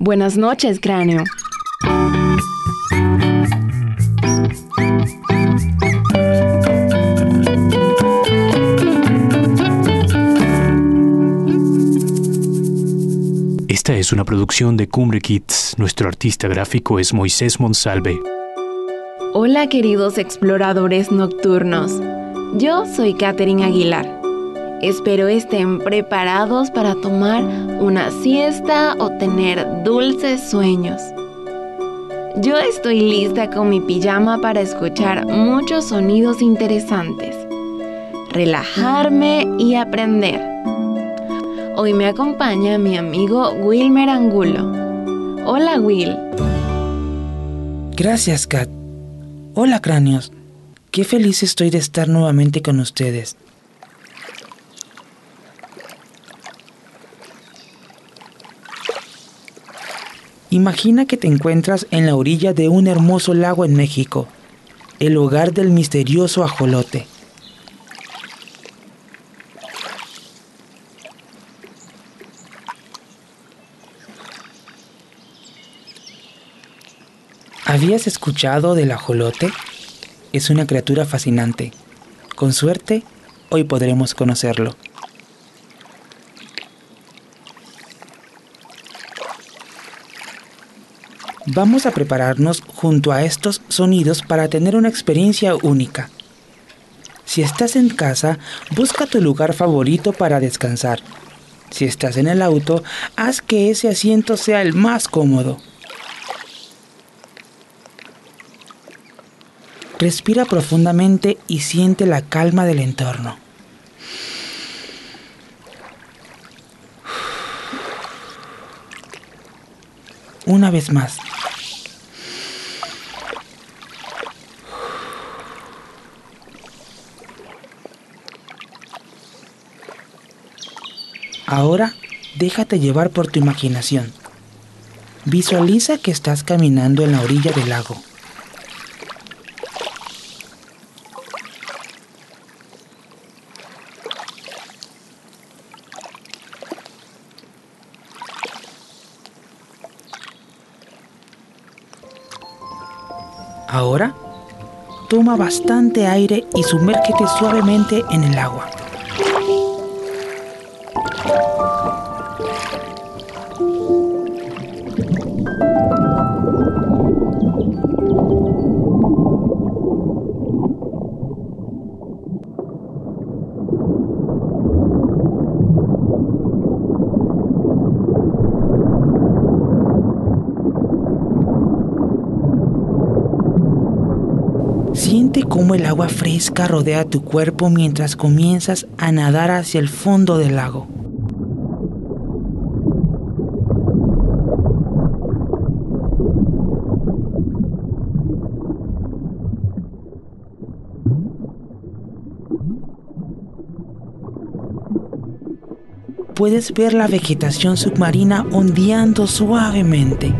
Buenas noches, cráneo. Esta es una producción de Cumbre Kids. Nuestro artista gráfico es Moisés Monsalve. Hola queridos exploradores nocturnos. Yo soy Katherine Aguilar. Espero estén preparados para tomar una siesta o tener dulces sueños. Yo estoy lista con mi pijama para escuchar muchos sonidos interesantes, relajarme y aprender. Hoy me acompaña mi amigo Wilmer Angulo. Hola Will. Gracias, Kat. Hola, cráneos. Qué feliz estoy de estar nuevamente con ustedes. Imagina que te encuentras en la orilla de un hermoso lago en México, el hogar del misterioso ajolote. ¿Habías escuchado del ajolote? Es una criatura fascinante. Con suerte, hoy podremos conocerlo. Vamos a prepararnos junto a estos sonidos para tener una experiencia única. Si estás en casa, busca tu lugar favorito para descansar. Si estás en el auto, haz que ese asiento sea el más cómodo. Respira profundamente y siente la calma del entorno. Una vez más. Ahora déjate llevar por tu imaginación. Visualiza que estás caminando en la orilla del lago. Ahora, toma bastante aire y sumérgete suavemente en el agua. El agua fresca rodea tu cuerpo mientras comienzas a nadar hacia el fondo del lago. Puedes ver la vegetación submarina ondeando suavemente.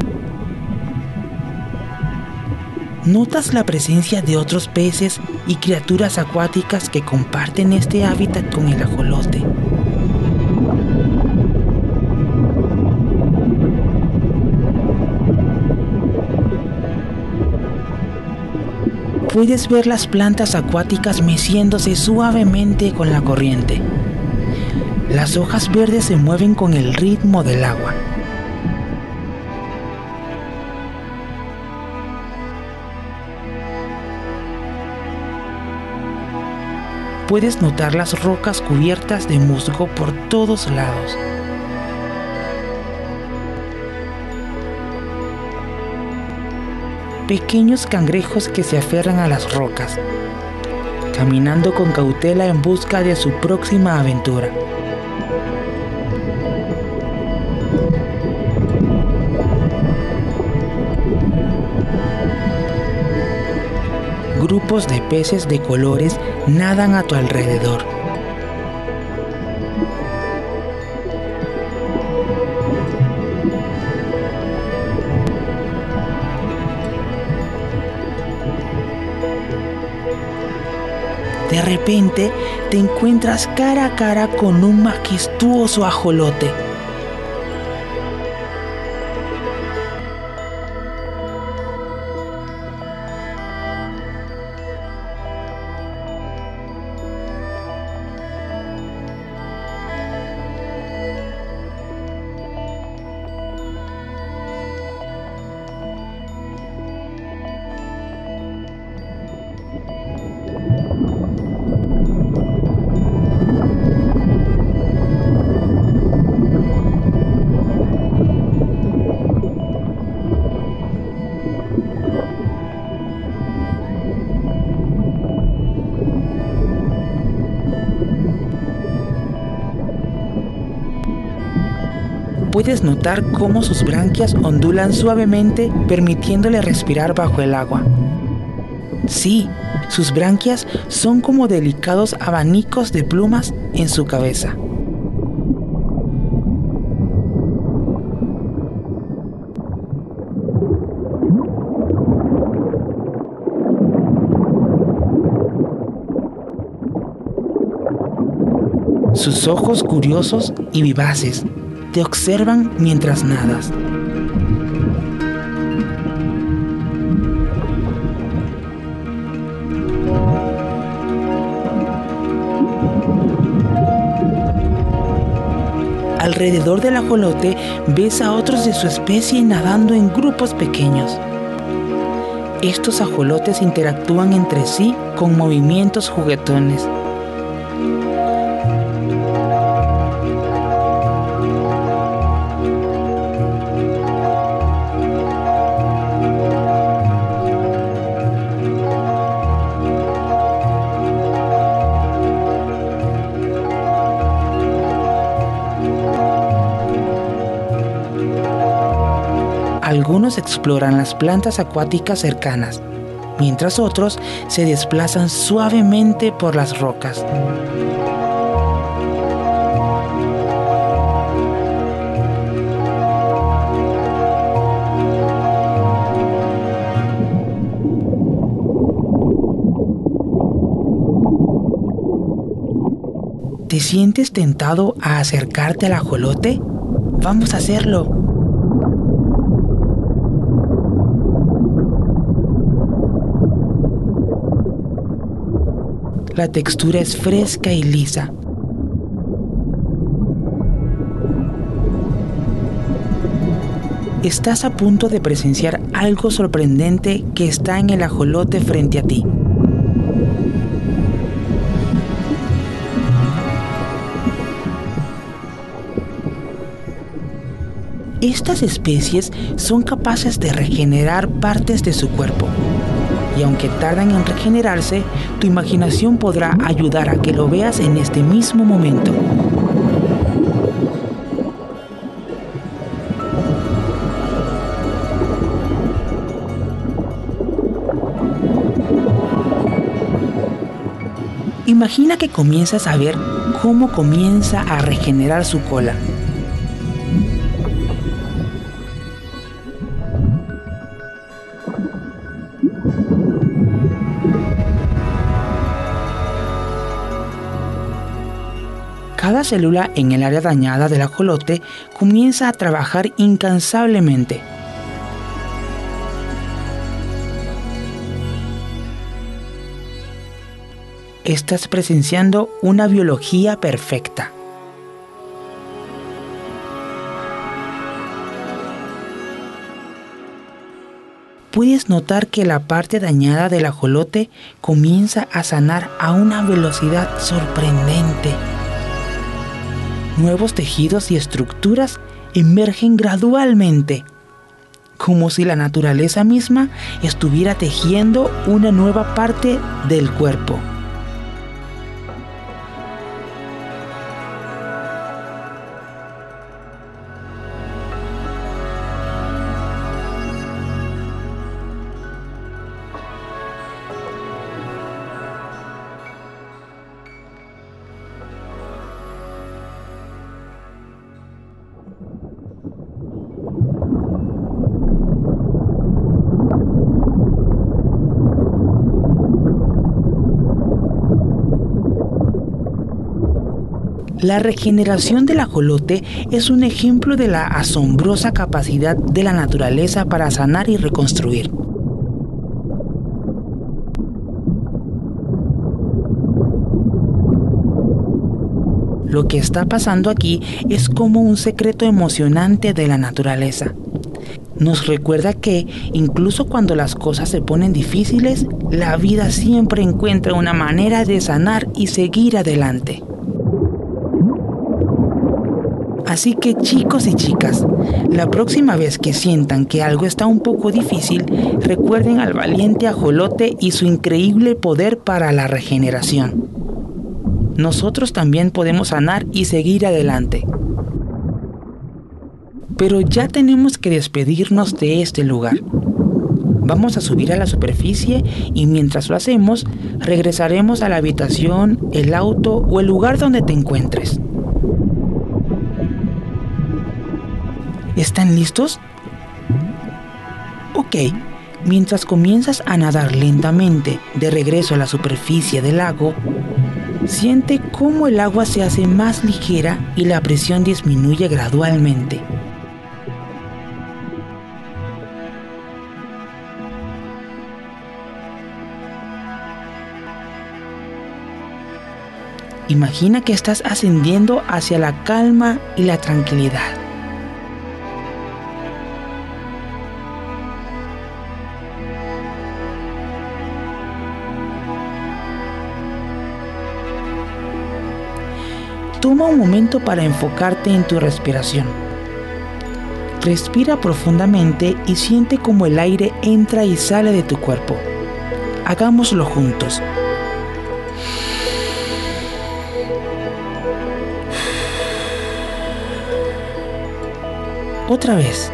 Notas la presencia de otros peces y criaturas acuáticas que comparten este hábitat con el ajolote. Puedes ver las plantas acuáticas meciéndose suavemente con la corriente. Las hojas verdes se mueven con el ritmo del agua. Puedes notar las rocas cubiertas de musgo por todos lados. Pequeños cangrejos que se aferran a las rocas, caminando con cautela en busca de su próxima aventura. Grupos de peces de colores nadan a tu alrededor. De repente te encuentras cara a cara con un majestuoso ajolote. Puedes notar cómo sus branquias ondulan suavemente permitiéndole respirar bajo el agua. Sí, sus branquias son como delicados abanicos de plumas en su cabeza. Sus ojos curiosos y vivaces te observan mientras nadas. Alrededor del ajolote ves a otros de su especie nadando en grupos pequeños. Estos ajolotes interactúan entre sí con movimientos juguetones. Algunos exploran las plantas acuáticas cercanas, mientras otros se desplazan suavemente por las rocas. ¿Te sientes tentado a acercarte al ajolote? Vamos a hacerlo. La textura es fresca y lisa. Estás a punto de presenciar algo sorprendente que está en el ajolote frente a ti. Estas especies son capaces de regenerar partes de su cuerpo y aunque tardan en regenerarse, tu imaginación podrá ayudar a que lo veas en este mismo momento. Imagina que comienzas a ver cómo comienza a regenerar su cola Cada célula en el área dañada del ajolote comienza a trabajar incansablemente. Estás presenciando una biología perfecta. puedes notar que la parte dañada del ajolote comienza a sanar a una velocidad sorprendente nuevos tejidos y estructuras emergen gradualmente, como si la naturaleza misma estuviera tejiendo una nueva parte del cuerpo. La regeneración del ajolote es un ejemplo de la asombrosa capacidad de la naturaleza para sanar y reconstruir. Lo que está pasando aquí es como un secreto emocionante de la naturaleza. Nos recuerda que incluso cuando las cosas se ponen difíciles, la vida siempre encuentra una manera de sanar y seguir adelante. Así que chicos y chicas, la próxima vez que sientan que algo está un poco difícil, recuerden al valiente ajolote y su increíble poder para la regeneración. Nosotros también podemos sanar y seguir adelante. Pero ya tenemos que despedirnos de este lugar. Vamos a subir a la superficie y mientras lo hacemos, regresaremos a la habitación, el auto o el lugar donde te encuentres. ¿Están listos? Ok, mientras comienzas a nadar lentamente de regreso a la superficie del lago, siente cómo el agua se hace más ligera y la presión disminuye gradualmente. Imagina que estás ascendiendo hacia la calma y la tranquilidad. Un momento para enfocarte en tu respiración. Respira profundamente y siente cómo el aire entra y sale de tu cuerpo. Hagámoslo juntos. Otra vez.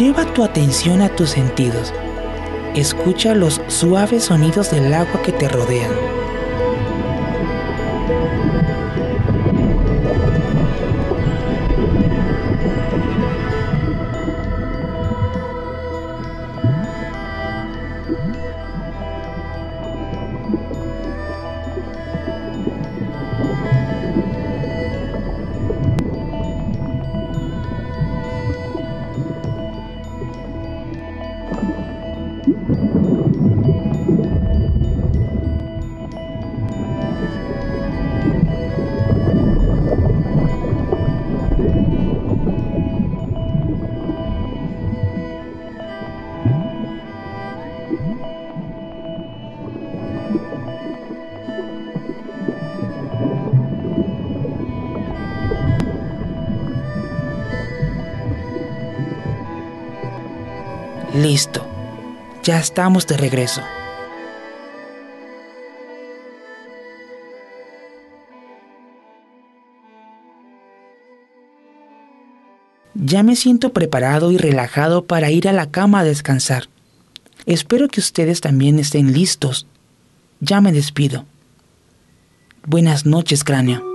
Lleva tu atención a tus sentidos. Escucha los suaves sonidos del agua que te rodean. Listo, ya estamos de regreso. Ya me siento preparado y relajado para ir a la cama a descansar. Espero que ustedes también estén listos. Ya me despido. Buenas noches, cráneo.